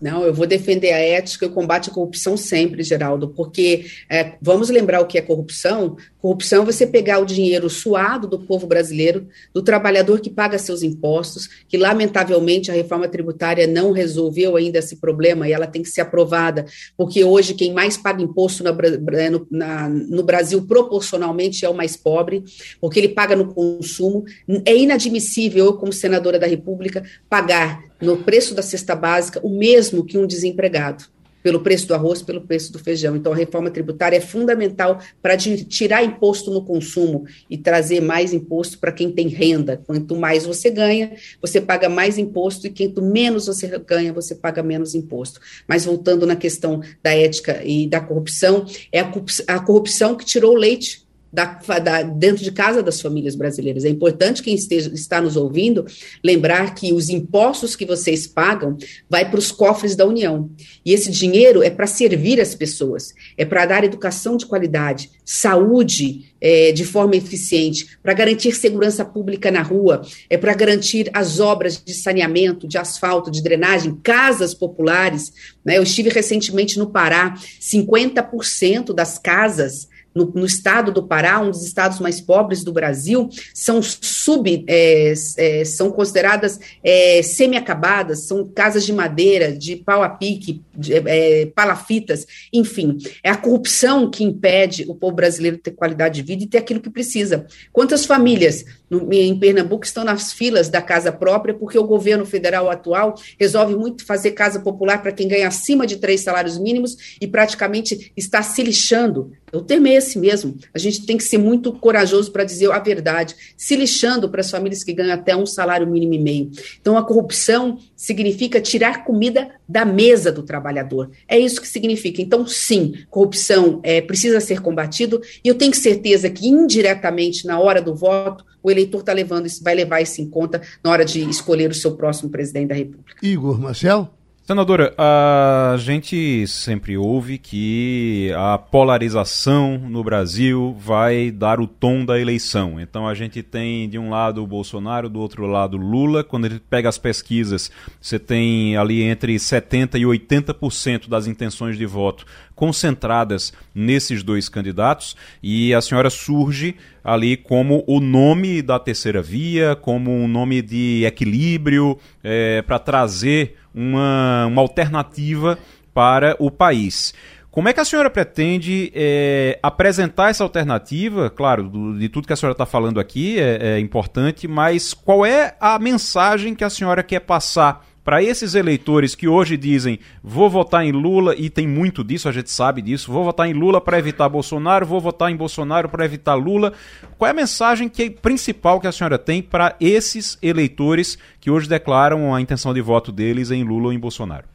Não, eu vou defender a ética e o combate à corrupção sempre, Geraldo, porque é, vamos lembrar o que é corrupção. Corrupção é você pegar o dinheiro suado do povo brasileiro, do trabalhador que paga seus impostos, que lamentavelmente a reforma tributária não resolveu ainda esse problema e ela tem que ser aprovada, porque hoje quem mais paga imposto na, no, na, no Brasil proporcionalmente é o mais pobre, porque ele paga no consumo. É inadmissível eu, como senadora da República, pagar no preço da cesta básica o mesmo que um desempregado, pelo preço do arroz, pelo preço do feijão. Então, a reforma tributária é fundamental para tirar imposto no consumo e trazer mais imposto para quem tem renda. Quanto mais você ganha, você paga mais imposto, e quanto menos você ganha, você paga menos imposto. Mas voltando na questão da ética e da corrupção, é a corrupção que tirou o leite da, da, dentro de casa das famílias brasileiras. É importante quem esteja, está nos ouvindo lembrar que os impostos que vocês pagam vai para os cofres da União. E esse dinheiro é para servir as pessoas, é para dar educação de qualidade, saúde é, de forma eficiente, para garantir segurança pública na rua, é para garantir as obras de saneamento, de asfalto, de drenagem, casas populares. Né? Eu estive recentemente no Pará, 50% das casas no, no, estado do Pará, um dos estados mais pobres do Brasil, são sub, é, é, são consideradas é, semi-acabadas, são casas de madeira, de pau a pique, de, é, palafitas, enfim. É a corrupção que impede o povo brasileiro ter qualidade de vida e ter aquilo que precisa. Quantas famílias no, em Pernambuco estão nas filas da casa própria porque o governo federal atual resolve muito fazer casa popular para quem ganha acima de três salários mínimos e praticamente está se lixando termo é esse mesmo. A gente tem que ser muito corajoso para dizer a verdade, se lixando para as famílias que ganham até um salário mínimo e meio. Então, a corrupção significa tirar comida da mesa do trabalhador. É isso que significa. Então, sim, corrupção é, precisa ser combatido, e eu tenho certeza que, indiretamente, na hora do voto, o eleitor está levando isso, vai levar isso em conta na hora de escolher o seu próximo presidente da República. Igor Marcel? Senadora, a gente sempre ouve que a polarização no Brasil vai dar o tom da eleição. Então a gente tem de um lado o Bolsonaro, do outro lado Lula. Quando ele pega as pesquisas, você tem ali entre 70% e 80% das intenções de voto concentradas nesses dois candidatos e a senhora surge ali como o nome da terceira via, como um nome de equilíbrio é, para trazer uma, uma alternativa para o país. Como é que a senhora pretende é, apresentar essa alternativa? Claro, do, de tudo que a senhora está falando aqui é, é importante, mas qual é a mensagem que a senhora quer passar para esses eleitores que hoje dizem vou votar em Lula, e tem muito disso, a gente sabe disso, vou votar em Lula para evitar Bolsonaro, vou votar em Bolsonaro para evitar Lula. Qual é a mensagem que é principal que a senhora tem para esses eleitores que hoje declaram a intenção de voto deles em Lula ou em Bolsonaro?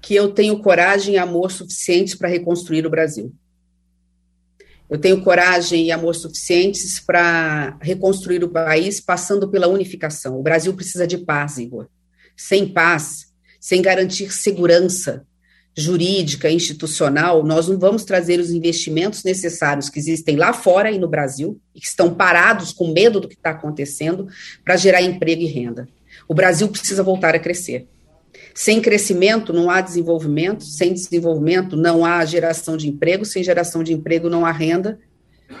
que eu tenho coragem e amor suficientes para reconstruir o Brasil. Eu tenho coragem e amor suficientes para reconstruir o país passando pela unificação. O Brasil precisa de paz, Igor. Sem paz, sem garantir segurança jurídica, institucional, nós não vamos trazer os investimentos necessários que existem lá fora e no Brasil, e que estão parados com medo do que está acontecendo, para gerar emprego e renda. O Brasil precisa voltar a crescer. Sem crescimento não há desenvolvimento, sem desenvolvimento não há geração de emprego, sem geração de emprego não há renda,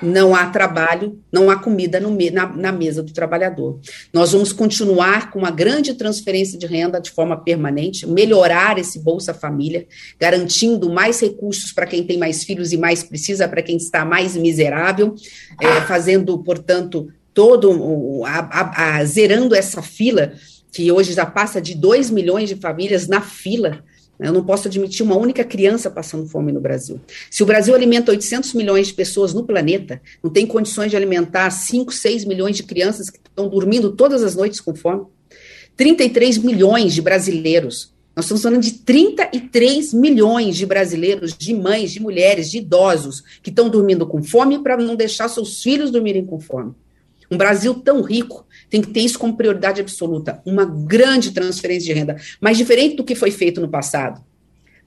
não há trabalho, não há comida no, na, na, mesa do trabalhador. Nós vamos continuar com uma grande transferência de renda de forma permanente, melhorar esse Bolsa Família, garantindo mais recursos para quem tem mais filhos e mais precisa, para quem está mais miserável, é, fazendo, portanto, todo a, a, a, zerando essa fila que hoje já passa de 2 milhões de famílias na fila. Né? Eu não posso admitir uma única criança passando fome no Brasil. Se o Brasil alimenta 800 milhões de pessoas no planeta, não tem condições de alimentar 5, 6 milhões de crianças que estão dormindo todas as noites com fome. 33 milhões de brasileiros. Nós estamos falando de 33 milhões de brasileiros, de mães, de mulheres, de idosos, que estão dormindo com fome para não deixar seus filhos dormirem com fome. Um Brasil tão rico tem que ter isso como prioridade absoluta, uma grande transferência de renda, mas diferente do que foi feito no passado.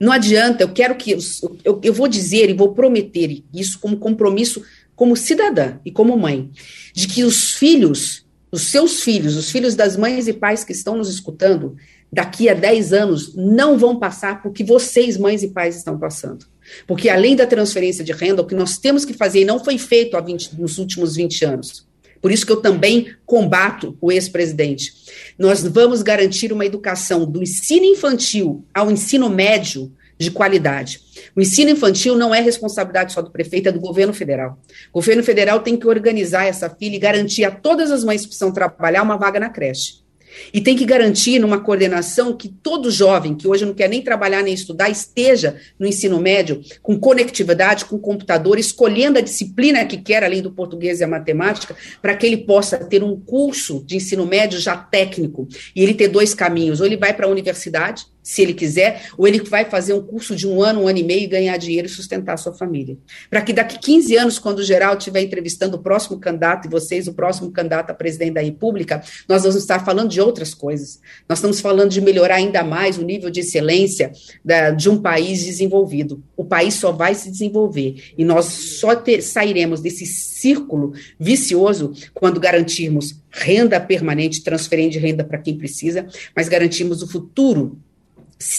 Não adianta, eu quero que. Eu, eu vou dizer e vou prometer isso como compromisso, como cidadã e como mãe, de que os filhos, os seus filhos, os filhos das mães e pais que estão nos escutando, daqui a 10 anos, não vão passar por que vocês, mães e pais, estão passando. Porque além da transferência de renda, o que nós temos que fazer, e não foi feito 20, nos últimos 20 anos, por isso que eu também combato o ex-presidente. Nós vamos garantir uma educação do ensino infantil ao ensino médio de qualidade. O ensino infantil não é responsabilidade só do prefeito, é do governo federal. O governo federal tem que organizar essa filha e garantir a todas as mães que precisam trabalhar uma vaga na creche. E tem que garantir numa coordenação que todo jovem, que hoje não quer nem trabalhar nem estudar, esteja no ensino médio com conectividade, com computador, escolhendo a disciplina que quer, além do português e a matemática, para que ele possa ter um curso de ensino médio já técnico. E ele ter dois caminhos: ou ele vai para a universidade, se ele quiser, ou ele vai fazer um curso de um ano, um ano e meio e ganhar dinheiro e sustentar a sua família. Para que daqui 15 anos, quando o geral estiver entrevistando o próximo candidato, e vocês, o próximo candidato a presidente da República, nós vamos estar falando de outras coisas. Nós estamos falando de melhorar ainda mais o nível de excelência da, de um país desenvolvido. O país só vai se desenvolver e nós só ter, sairemos desse círculo vicioso quando garantirmos renda permanente, transferência de renda para quem precisa, mas garantirmos o futuro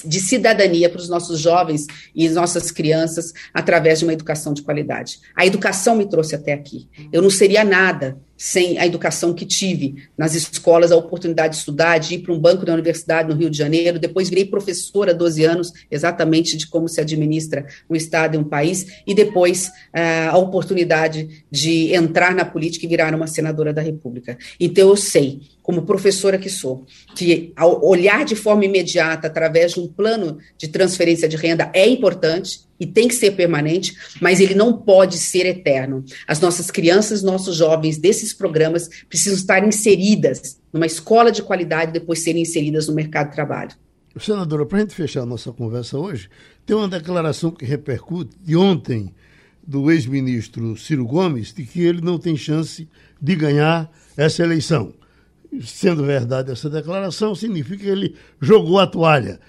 de cidadania para os nossos jovens e nossas crianças através de uma educação de qualidade. A educação me trouxe até aqui. Eu não seria nada sem a educação que tive nas escolas, a oportunidade de estudar, de ir para um banco da universidade no Rio de Janeiro, depois virei professora 12 anos, exatamente de como se administra um Estado e um país, e depois uh, a oportunidade de entrar na política e virar uma senadora da República. Então eu sei, como professora que sou, que ao olhar de forma imediata, através de um plano de transferência de renda, é importante, e tem que ser permanente, mas ele não pode ser eterno. As nossas crianças, nossos jovens desses programas precisam estar inseridas numa escola de qualidade depois serem inseridas no mercado de trabalho. Senadora, para a gente fechar a nossa conversa hoje, tem uma declaração que repercute de ontem do ex-ministro Ciro Gomes de que ele não tem chance de ganhar essa eleição. Sendo verdade essa declaração, significa que ele jogou a toalha.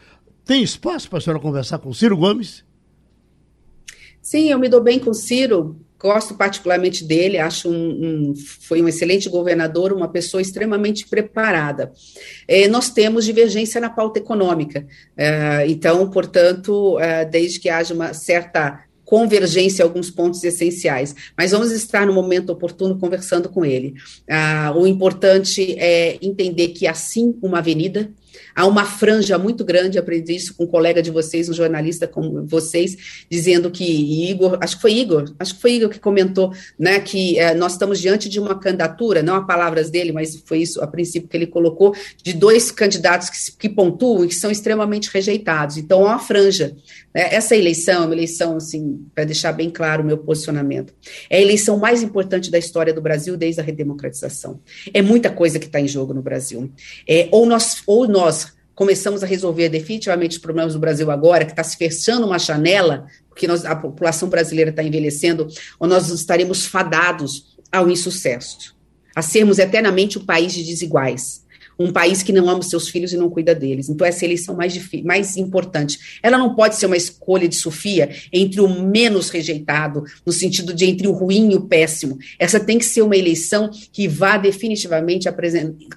Tem espaço para a senhora conversar com Ciro Gomes? Sim, eu me dou bem com o Ciro, gosto particularmente dele, acho um, um, foi um excelente governador, uma pessoa extremamente preparada. É, nós temos divergência na pauta econômica, é, então, portanto, é, desde que haja uma certa convergência em alguns pontos essenciais, mas vamos estar no momento oportuno conversando com ele. Ah, o importante é entender que assim uma avenida Há uma franja muito grande, aprendi isso com um colega de vocês, um jornalista como vocês, dizendo que Igor, acho que foi Igor, acho que foi Igor que comentou, né, que é, nós estamos diante de uma candidatura, não a palavras dele, mas foi isso a princípio que ele colocou, de dois candidatos que, que pontuam e que são extremamente rejeitados. Então, há uma franja. Né? Essa eleição é uma eleição, assim, para deixar bem claro o meu posicionamento, é a eleição mais importante da história do Brasil desde a redemocratização. É muita coisa que está em jogo no Brasil. É, ou nós, ou nós começamos a resolver definitivamente os problemas do Brasil agora, que está se fechando uma janela, porque nós, a população brasileira está envelhecendo, ou nós estaremos fadados ao insucesso, a sermos eternamente o país de desiguais um país que não ama os seus filhos e não cuida deles. Então, essa eleição mais, mais importante. Ela não pode ser uma escolha de Sofia entre o menos rejeitado, no sentido de entre o ruim e o péssimo. Essa tem que ser uma eleição que vá definitivamente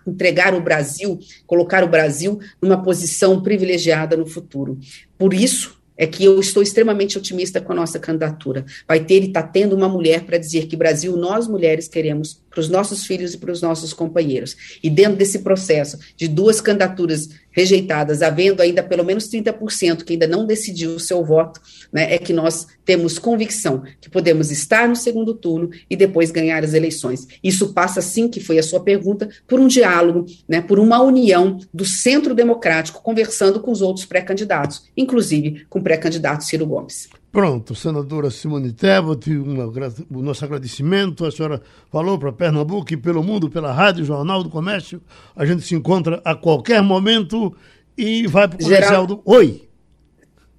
entregar o Brasil, colocar o Brasil numa posição privilegiada no futuro. Por isso, é que eu estou extremamente otimista com a nossa candidatura. Vai ter e está tendo uma mulher para dizer que Brasil nós mulheres queremos para os nossos filhos e para os nossos companheiros. E dentro desse processo de duas candidaturas rejeitadas, havendo ainda pelo menos 30% que ainda não decidiu o seu voto, né, é que nós temos convicção que podemos estar no segundo turno e depois ganhar as eleições. Isso passa, sim, que foi a sua pergunta, por um diálogo, né, por uma união do centro democrático, conversando com os outros pré-candidatos, inclusive com o pré-candidato Ciro Gomes. Pronto, senadora Simone Tebet, o nosso agradecimento. A senhora falou para Pernambuco e pelo mundo, pela Rádio Jornal do Comércio. A gente se encontra a qualquer momento e vai para o comercial do. Oi!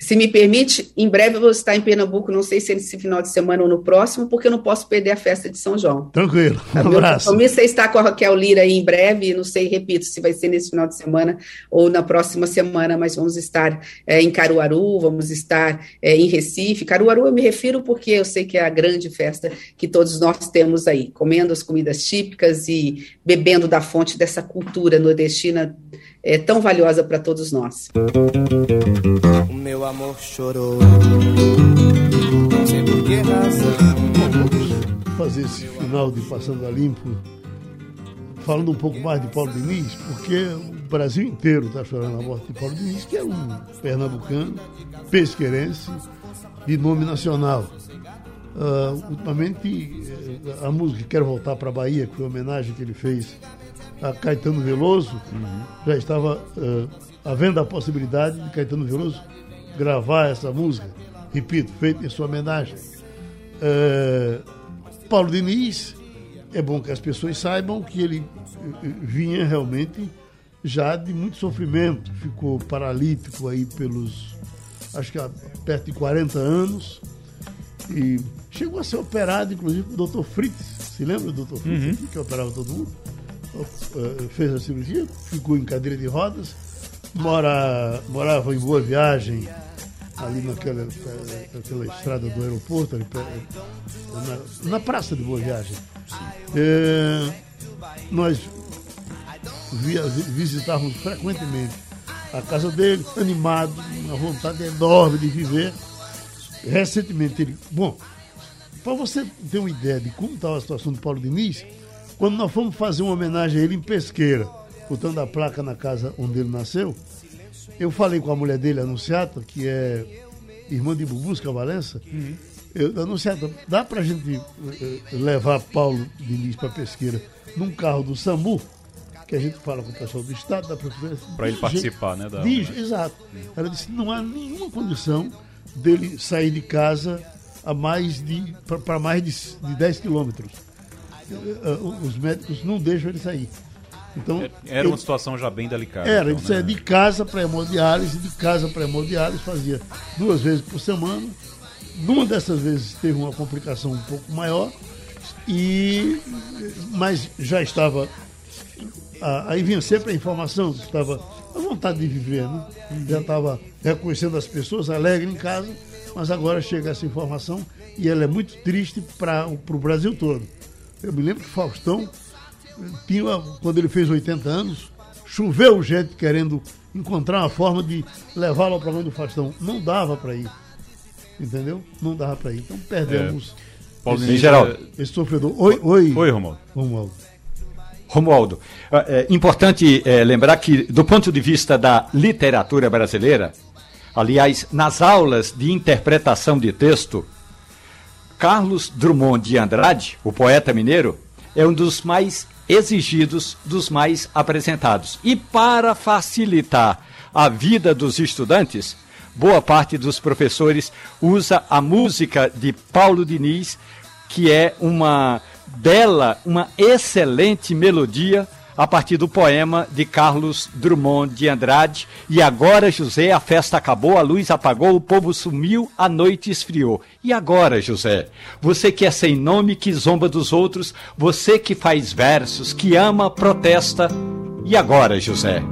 Se me permite, em breve eu vou estar em Pernambuco, não sei se é nesse final de semana ou no próximo, porque eu não posso perder a festa de São João. Tranquilo, um Meu abraço. compromisso é estar com a Raquel Lira aí em breve, não sei, repito, se vai ser nesse final de semana ou na próxima semana, mas vamos estar é, em Caruaru, vamos estar é, em Recife. Caruaru eu me refiro porque eu sei que é a grande festa que todos nós temos aí, comendo as comidas típicas e bebendo da fonte dessa cultura nordestina é, tão valiosa para todos nós. O meu amor chorou, não sei por que razão. Vamos fazer esse final de Passando a Limpo falando um pouco mais de Paulo Diniz, porque o Brasil inteiro está chorando a morte de Paulo Diniz, que é um pernambucano, pesqueirense, de nome nacional. Uh, ultimamente, eh, a música Quero Voltar para a Bahia, que foi a homenagem que ele fez a Caetano Veloso, uhum. já estava uh, havendo a possibilidade de Caetano Veloso gravar essa música, repito, feita em sua homenagem. Uh, Paulo Diniz, é bom que as pessoas saibam que ele vinha realmente já de muito sofrimento, ficou paralítico aí pelos, acho que perto de 40 anos, e chegou a ser operado, inclusive, o Dr. Fritz, se lembra do Dr. Fritz, uhum. que operava todo mundo? Eh, fez a cirurgia, ficou em cadeira de rodas, mora, morava em Boa Viagem, ali naquela, naquela estrada do aeroporto, ali, na, na praça de Boa Viagem. É, nós via, visitávamos frequentemente a casa dele, animado, uma vontade enorme de viver. Recentemente ele. Bom, para você ter uma ideia de como estava a situação do Paulo Diniz, quando nós fomos fazer uma homenagem a ele em Pesqueira, botando a placa na casa onde ele nasceu, eu falei com a mulher dele, Anunciata, que é irmã de Bubusca Valença, uhum. eu, Anunciata, dá pra gente uh, levar Paulo Diniz para Pesqueira num carro do SAMU, que a gente fala com o pessoal do Estado, da Prefeitura. Para ele participar, né? Da... Diz, exato. Uhum. Ela disse não há nenhuma condição dele sair de casa a mais de para mais de, de 10 quilômetros os médicos não deixam ele sair. Então, era uma situação já bem delicada. Era, então, ele saía né? de casa para hemodiálise, de casa para hemodiálise, fazia duas vezes por semana. Numa dessas vezes teve uma complicação um pouco maior, e mas já estava. Aí vinha sempre a informação que estava a vontade de viver, né? Já estava reconhecendo as pessoas, alegre em casa, mas agora chega essa informação e ela é muito triste para o Brasil todo. Eu me lembro que Faustão tinha, quando ele fez 80 anos, choveu gente querendo encontrar uma forma de levá-lo ao programa do Faustão. Não dava para ir. Entendeu? Não dava para ir. Então perdemos. É. Paulo esse, geral. esse sofredor. Oi, oi. Oi, Romualdo. Romualdo. Romualdo, é importante é, lembrar que, do ponto de vista da literatura brasileira, aliás, nas aulas de interpretação de texto, Carlos Drummond de Andrade, o poeta mineiro, é um dos mais exigidos, dos mais apresentados. E para facilitar a vida dos estudantes, boa parte dos professores usa a música de Paulo Diniz, que é uma bela, uma excelente melodia a partir do poema de Carlos Drummond de Andrade. E agora, José, a festa acabou, a luz apagou, o povo sumiu, a noite esfriou. E agora, José? Você que é sem nome, que zomba dos outros, você que faz versos, que ama, protesta. E agora, José?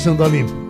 Passando a Limpo.